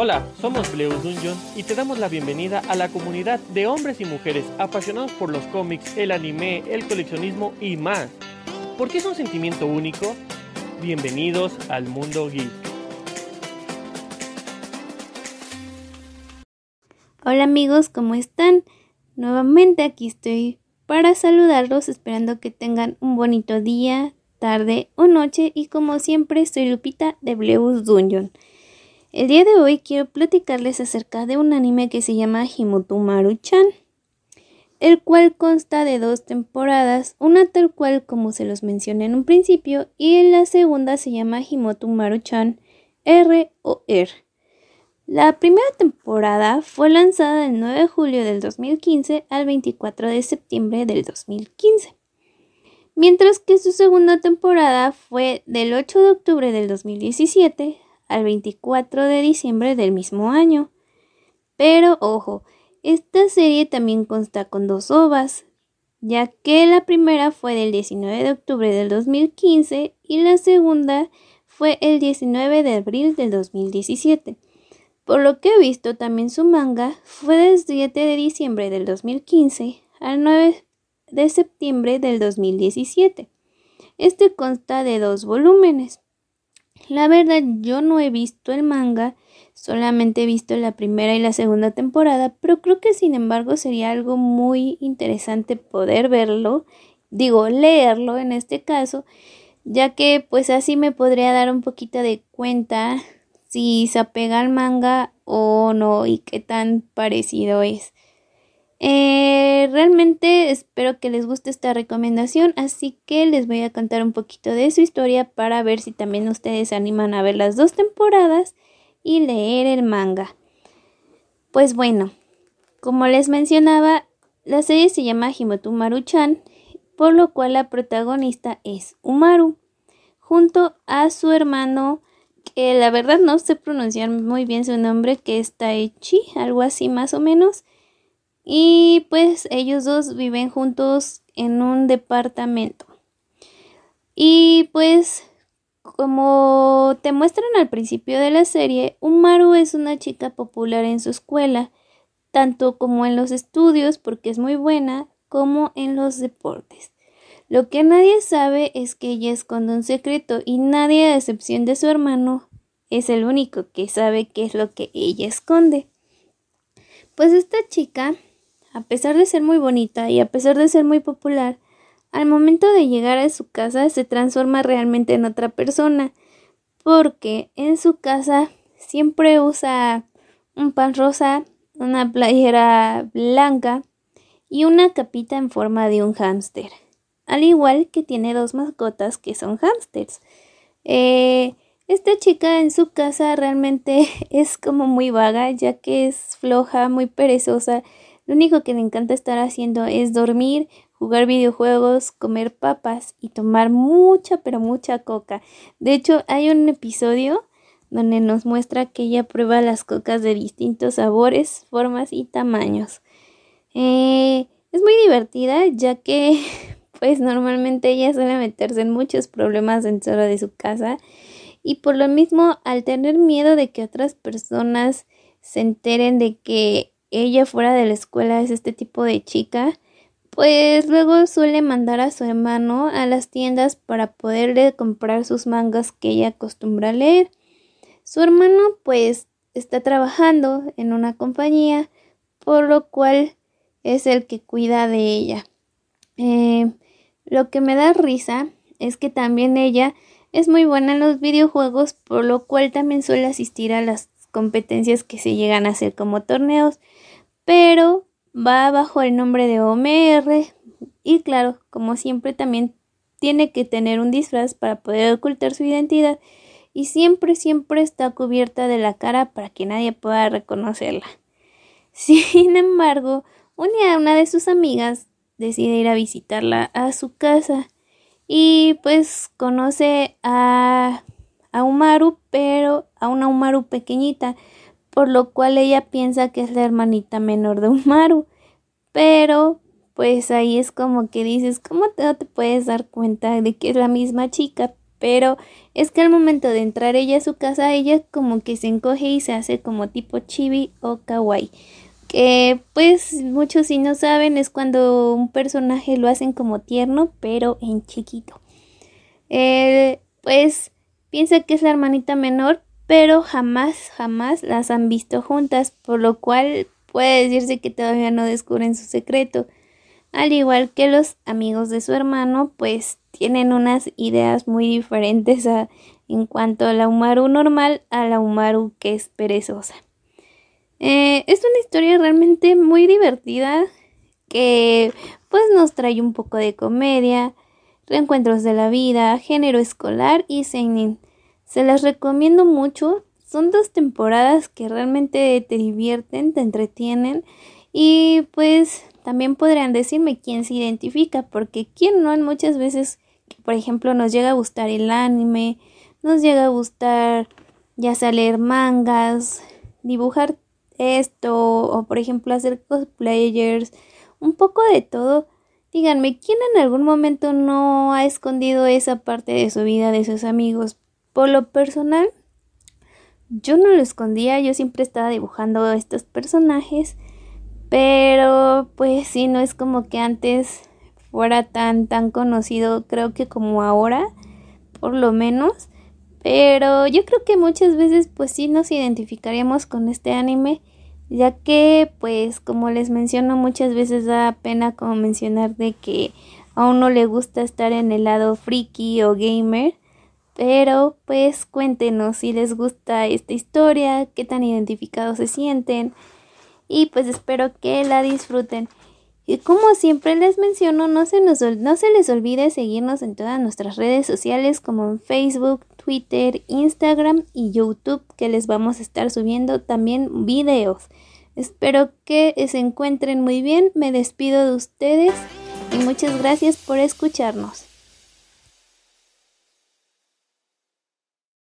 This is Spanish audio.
Hola, somos Bleus Dungeon y te damos la bienvenida a la comunidad de hombres y mujeres apasionados por los cómics, el anime, el coleccionismo y más. ¿Por qué es un sentimiento único? Bienvenidos al mundo geek. Hola amigos, ¿cómo están? Nuevamente aquí estoy para saludarlos, esperando que tengan un bonito día, tarde o noche y como siempre soy Lupita de Bleus Dungeon. El día de hoy quiero platicarles acerca de un anime que se llama Himoto Maru-chan, el cual consta de dos temporadas, una tal cual como se los mencioné en un principio y en la segunda se llama Himoto Maru-chan R o R. La primera temporada fue lanzada del 9 de julio del 2015 al 24 de septiembre del 2015, mientras que su segunda temporada fue del 8 de octubre del 2017 al 24 de diciembre del mismo año. Pero ojo, esta serie también consta con dos ovas, ya que la primera fue del 19 de octubre del 2015 y la segunda fue el 19 de abril del 2017. Por lo que he visto, también su manga fue del 7 de diciembre del 2015 al 9 de septiembre del 2017. Este consta de dos volúmenes. La verdad, yo no he visto el manga, solamente he visto la primera y la segunda temporada, pero creo que sin embargo sería algo muy interesante poder verlo, digo, leerlo en este caso, ya que pues así me podría dar un poquito de cuenta si se apega al manga o no y qué tan parecido es. Eh, realmente espero que les guste esta recomendación, así que les voy a contar un poquito de su historia para ver si también ustedes se animan a ver las dos temporadas y leer el manga. Pues bueno, como les mencionaba, la serie se llama Himoto Maru-chan, por lo cual la protagonista es Umaru, junto a su hermano, que la verdad no sé pronunciar muy bien su nombre, que es Taichi, algo así más o menos y pues ellos dos viven juntos en un departamento. Y pues como te muestran al principio de la serie, Umaru es una chica popular en su escuela, tanto como en los estudios porque es muy buena, como en los deportes. Lo que nadie sabe es que ella esconde un secreto y nadie a excepción de su hermano es el único que sabe qué es lo que ella esconde. Pues esta chica a pesar de ser muy bonita y a pesar de ser muy popular, al momento de llegar a su casa se transforma realmente en otra persona, porque en su casa siempre usa un pan rosa, una playera blanca y una capita en forma de un hámster, al igual que tiene dos mascotas que son hámsters. Eh, esta chica en su casa realmente es como muy vaga, ya que es floja, muy perezosa lo único que le encanta estar haciendo es dormir, jugar videojuegos, comer papas y tomar mucha, pero mucha coca. De hecho, hay un episodio donde nos muestra que ella prueba las cocas de distintos sabores, formas y tamaños. Eh, es muy divertida ya que pues normalmente ella suele meterse en muchos problemas dentro de su casa y por lo mismo al tener miedo de que otras personas se enteren de que ella fuera de la escuela es este tipo de chica, pues luego suele mandar a su hermano a las tiendas para poderle comprar sus mangas que ella acostumbra leer. Su hermano pues está trabajando en una compañía, por lo cual es el que cuida de ella. Eh, lo que me da risa es que también ella es muy buena en los videojuegos, por lo cual también suele asistir a las competencias que se llegan a hacer como torneos pero va bajo el nombre de OMR y claro, como siempre también tiene que tener un disfraz para poder ocultar su identidad y siempre, siempre está cubierta de la cara para que nadie pueda reconocerla. Sin embargo, un día una de sus amigas decide ir a visitarla a su casa y pues conoce a, a Umaru, pero a una Umaru pequeñita, por lo cual ella piensa que es la hermanita menor de Umaru. Pero pues ahí es como que dices, ¿cómo te, no te puedes dar cuenta de que es la misma chica? pero es que al momento de entrar ella a su casa, ella como que se encoge y se hace como tipo chibi o kawaii. Que pues muchos si no saben es cuando un personaje lo hacen como tierno, pero en chiquito. Eh, pues piensa que es la hermanita menor, pero jamás, jamás las han visto juntas, por lo cual puede decirse que todavía no descubren su secreto. Al igual que los amigos de su hermano, pues tienen unas ideas muy diferentes en cuanto a la Umaru normal a la Umaru que es perezosa. Eh, es una historia realmente muy divertida que pues nos trae un poco de comedia, reencuentros de la vida, género escolar y seinen. Se las recomiendo mucho. Son dos temporadas que realmente te divierten, te entretienen y pues también podrían decirme quién se identifica, porque quién no muchas veces, por ejemplo, nos llega a gustar el anime, nos llega a gustar ya sea leer mangas, dibujar esto, o por ejemplo hacer cosplayers, un poco de todo. Díganme, ¿quién en algún momento no ha escondido esa parte de su vida de sus amigos? Por lo personal, yo no lo escondía, yo siempre estaba dibujando estos personajes pero pues sí, no es como que antes fuera tan tan conocido, creo que como ahora, por lo menos. Pero yo creo que muchas veces pues sí nos identificaríamos con este anime, ya que pues como les menciono muchas veces da pena como mencionar de que a uno le gusta estar en el lado friki o gamer. Pero pues cuéntenos si les gusta esta historia, qué tan identificados se sienten y pues espero que la disfruten. Y como siempre les menciono, no se, nos, no se les olvide seguirnos en todas nuestras redes sociales como en Facebook, Twitter, Instagram y YouTube que les vamos a estar subiendo también videos. Espero que se encuentren muy bien, me despido de ustedes y muchas gracias por escucharnos.